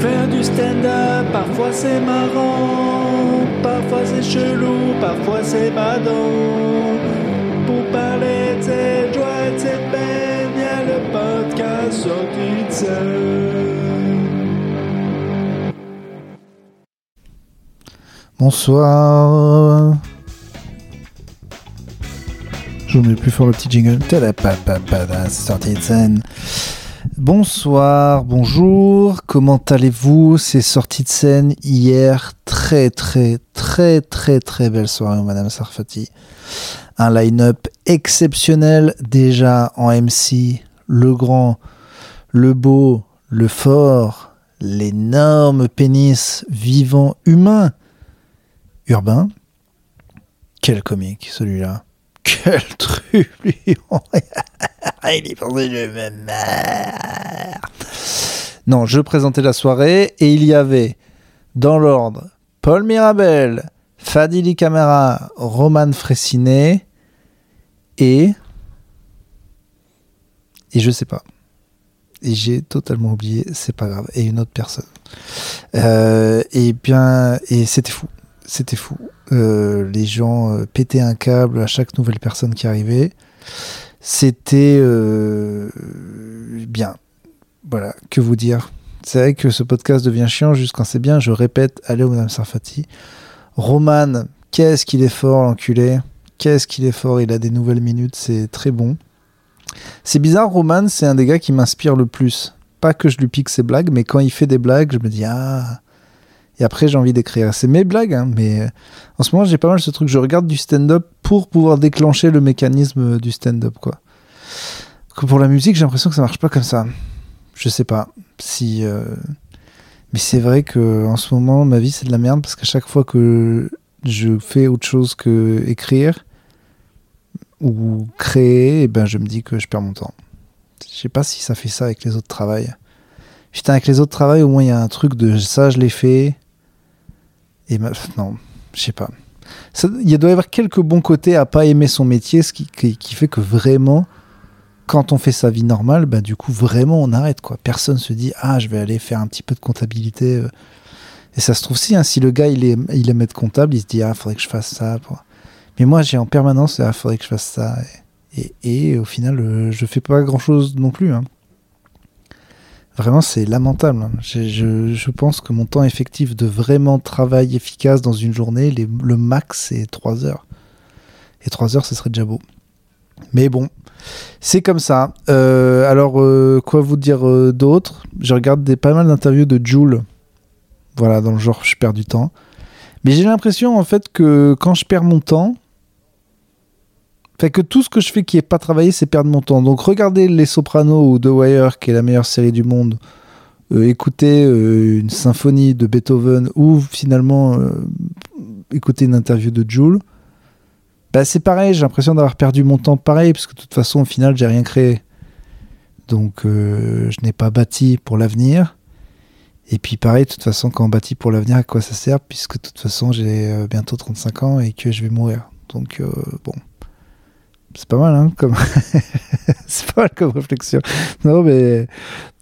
Faire du stand-up, parfois c'est marrant, parfois c'est chelou, parfois c'est badant. Pour parler de cette joie et de cette peine, y a le podcast sorti de scène. Bonsoir. Je mets plus fort le petit jingle. Tadapapapa, sorti de scène. Bonsoir, bonjour, comment allez-vous? C'est sorti de scène hier, très très très très très belle soirée Madame Sarfati. Un line-up exceptionnel déjà en MC, le grand, le beau, le fort, l'énorme pénis vivant humain, urbain. Quel comique celui-là. Quel truc lui Me marre. Non, je présentais la soirée et il y avait dans l'ordre Paul Mirabel, Fadili Camara, Roman Fressinet et et je sais pas. Et j'ai totalement oublié, c'est pas grave. Et une autre personne. Euh, et bien, et c'était fou, c'était fou. Euh, les gens euh, pétaient un câble à chaque nouvelle personne qui arrivait. C'était euh, bien. Voilà, que vous dire. C'est vrai que ce podcast devient chiant juste quand c'est bien. Je répète, allez au Madame Sarfati. Roman, qu'est-ce qu'il est fort, l'enculé? Qu'est-ce qu'il est fort? Il a des nouvelles minutes, c'est très bon. C'est bizarre, Roman, c'est un des gars qui m'inspire le plus. Pas que je lui pique ses blagues, mais quand il fait des blagues, je me dis, ah. Et après, j'ai envie d'écrire. C'est mes blagues, hein, mais en ce moment, j'ai pas mal ce truc. Je regarde du stand-up pour pouvoir déclencher le mécanisme du stand-up, quoi. Que pour la musique, j'ai l'impression que ça marche pas comme ça. Je sais pas si. euh, Mais c'est vrai que en ce moment, ma vie, c'est de la merde parce qu'à chaque fois que je fais autre chose que écrire ou créer, eh ben, je me dis que je perds mon temps. Je sais pas si ça fait ça avec les autres travails. Putain, avec les autres travails, au moins, il y a un truc de ça, je l'ai fait. Et non, je sais pas. Il doit y avoir quelques bons côtés à pas aimer son métier, ce qui, fait que vraiment, quand on fait sa vie normale, bah, du coup, vraiment, on arrête. quoi. Personne se dit, ah, je vais aller faire un petit peu de comptabilité. euh. Et ça se trouve, si, hein, si le gars, il, est, il comptable, il se dit, ah, faudrait que je fasse ça. Mais moi, j'ai en permanence, ah, faudrait que je fasse ça. Et, au final, euh, je fais pas grand-chose non plus. hein. Vraiment, c'est lamentable. hein. Je, pense que mon temps effectif de vraiment travail efficace dans une journée, le max, c'est 3 heures. Et 3 heures, ce serait déjà beau. Mais bon, c'est comme ça. Euh, alors, euh, quoi vous dire euh, d'autre? Je regarde pas mal d'interviews de Jules. Voilà, dans le genre, je perds du temps. Mais j'ai l'impression, en fait, que quand je perds mon temps, fait que tout ce que je fais qui est pas travaillé, c'est perdre mon temps. Donc regardez Les Sopranos ou The Wire, qui est la meilleure série du monde. Euh, écouter euh, une symphonie de Beethoven ou finalement euh, écouter une interview de Jules. Bah, c'est pareil, j'ai l'impression d'avoir perdu mon temps pareil, parce que de toute façon, au final, j'ai rien créé. Donc, euh, je n'ai pas bâti pour l'avenir. Et puis, pareil, de toute façon, quand on bâtit pour l'avenir, à quoi ça sert Puisque de toute façon, j'ai euh, bientôt 35 ans et que je vais mourir. Donc, bon. C'est pas mal, hein comme... C'est pas mal comme réflexion. Non, mais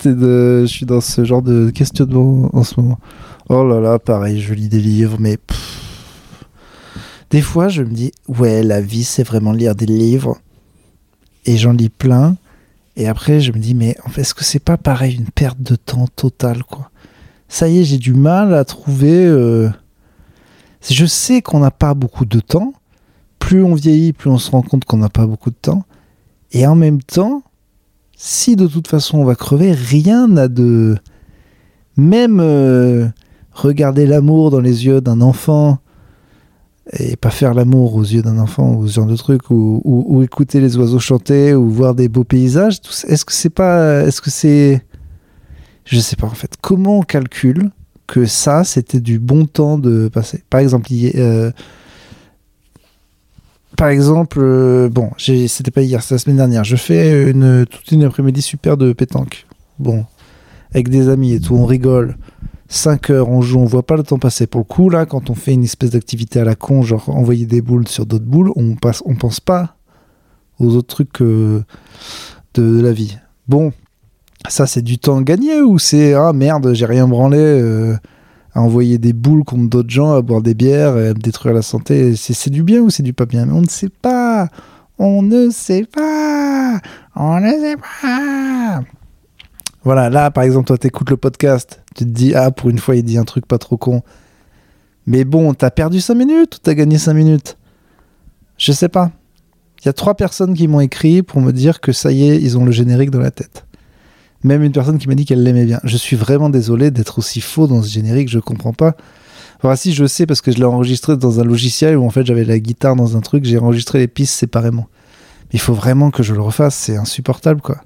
je suis dans ce genre de questionnement en ce moment. Oh là là, pareil, je lis des livres, mais... Des fois, je me dis, ouais, la vie, c'est vraiment lire des livres. Et j'en lis plein. Et après, je me dis, mais est-ce que c'est pas pareil, une perte de temps totale, quoi? Ça y est, j'ai du mal à trouver. euh, Je sais qu'on n'a pas beaucoup de temps. Plus on vieillit, plus on se rend compte qu'on n'a pas beaucoup de temps. Et en même temps, si de toute façon on va crever, rien n'a de. Même euh, regarder l'amour dans les yeux d'un enfant et pas faire l'amour aux yeux d'un enfant ou ce genre de truc ou, ou- ou écouter les oiseaux chanter ou voir des beaux paysages est-ce que c'est pas est-ce que c'est je sais pas en fait comment on calcule que ça c'était du bon temps de passer? Par exemple euh, par exemple euh, bon c'était pas hier c'est la semaine dernière je fais une toute une après-midi super de pétanque bon avec des amis et tout on rigole 5 heures, on joue, on voit pas le temps passer. Pour le coup, là, quand on fait une espèce d'activité à la con, genre envoyer des boules sur d'autres boules, on passe, on pense pas aux autres trucs euh, de, de la vie. Bon, Ça, c'est du temps gagné ou c'est ah merde, j'ai rien branlé euh, à envoyer des boules contre d'autres gens, à boire des bières et à détruire la santé. C'est du bien ou c'est du pas bien? Mais on ne sait pas. On ne sait pas. On ne sait pas. Voilà, là, par exemple, toi, t'écoutes le podcast, tu te dis, ah, pour une fois, il dit un truc pas trop con. Mais bon, t'as perdu 5 minutes ou t'as gagné 5 minutes? Je sais pas. Il y a trois personnes qui m'ont écrit pour me dire que ça y est, ils ont le générique dans la tête. Même une personne qui m'a dit qu'elle l'aimait bien. Je suis vraiment désolé d'être aussi faux dans ce générique, je comprends pas. Enfin, si, je sais parce que je l'ai enregistré dans un logiciel où en fait j'avais la guitare dans un truc, j'ai enregistré les pistes séparément. Mais il faut vraiment que je le refasse, c'est insupportable quoi.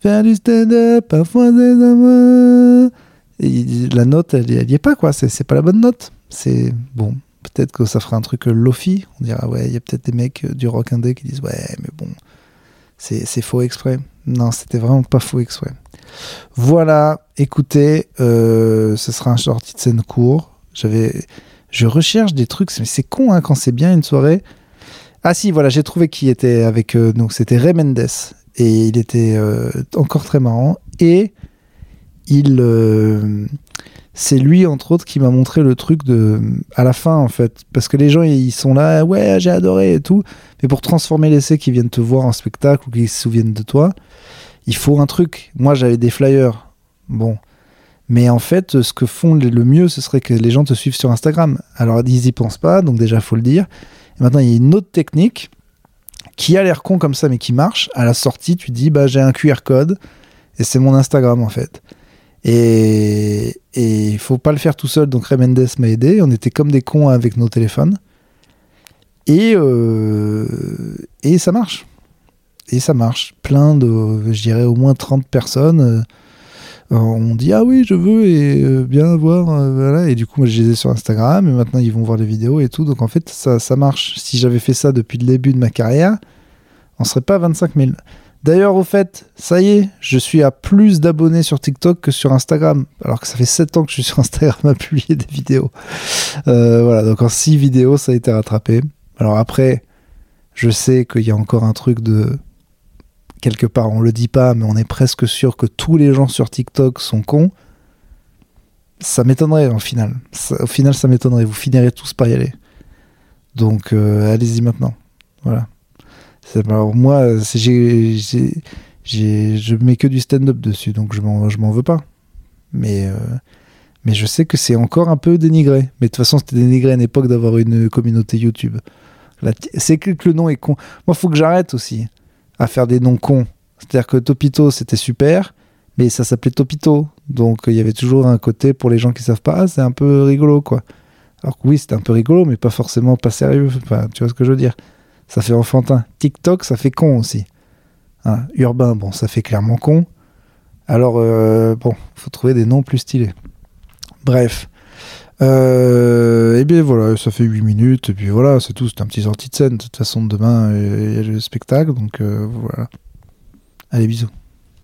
Faire du stand-up, parfois des la note, elle, elle y est pas quoi, c'est pas la bonne note. C'est bon, peut-être que ça fera un truc lofi. On dira, ouais, il y a peut-être des mecs du rock indé qui disent, ouais, mais bon, c'est faux exprès. Non, c'était vraiment pas faux exprès. Voilà, écoutez, euh, ce sera un sortie de scène court. J'avais, je recherche des trucs, mais c'est con hein, quand c'est bien une soirée. Ah si, voilà, j'ai trouvé qui était avec euh, donc c'était Ray Mendes et il était encore très marrant et il c'est lui entre autres qui m'a montré le truc de à la fin en fait. Parce que les gens ils sont là ouais j'ai adoré et tout mais pour transformer l'essai qui viennent te voir en spectacle ou qui se souviennent de toi il faut un truc. Moi j'avais des flyers. Bon. Mais en fait ce que font le mieux ce serait que les gens te suivent sur Instagram. Alors ils y pensent pas donc déjà faut le dire. Et maintenant il y a une autre technique qui a l'air con comme ça mais qui marche. À la sortie tu dis bah j'ai un QR code et c'est mon Instagram en fait et il faut pas le faire tout seul, donc Ray Mendes m'a aidé. On était comme des cons avec nos téléphones. Et, euh, et ça marche. Et ça marche. Plein de, je dirais au moins 30 personnes. Euh, on dit ah oui je veux et euh, bien voir voilà et du coup moi je les ai sur Instagram et maintenant ils vont voir les vidéos et tout donc en fait ça, ça marche si j'avais fait ça depuis le début de ma carrière on serait pas à 25 000 D'ailleurs, au fait, ça y est, je suis à plus d'abonnés sur TikTok que sur Instagram. Alors que ça fait 7 ans que je suis sur Instagram à publier des vidéos. Euh, voilà, donc en 6 vidéos, ça a été rattrapé. Alors après, je sais qu'il y a encore un truc de. Quelque part, on le dit pas, mais on est presque sûr que tous les gens sur TikTok sont cons. Ça m'étonnerait au final. au final, ça m'étonnerait. Vous finirez tous par y aller. Donc, euh, allez-y maintenant. Voilà. Alors moi, je mets que du stand-up dessus, donc je m'en, m'en veux pas. Mais, euh, mais je sais que c'est encore un peu dénigré. Mais de toute façon, c'était dénigré à une époque d'avoir une communauté YouTube. c'est que le nom est con. Moi, faut que j'arrête aussi à faire des noms cons. C'est-à-dire que Topito, c'était super, mais ça s'appelait Topito. Donc il y avait toujours un côté pour les gens qui savent pas, c'est un peu rigolo, quoi. Alors que oui, c'était un peu rigolo, mais pas forcément pas sérieux. Tu vois ce que je veux dire ça fait enfantin. TikTok, ça fait con aussi. Hein, urbain, bon, ça fait clairement con. Alors, euh, bon, faut trouver des noms plus stylés. Bref. Euh, et bien voilà, ça fait 8 minutes, et puis voilà, c'est tout, c'est un petit sortie de scène. De toute façon, demain, il y a le spectacle, donc euh, voilà. Allez, bisous.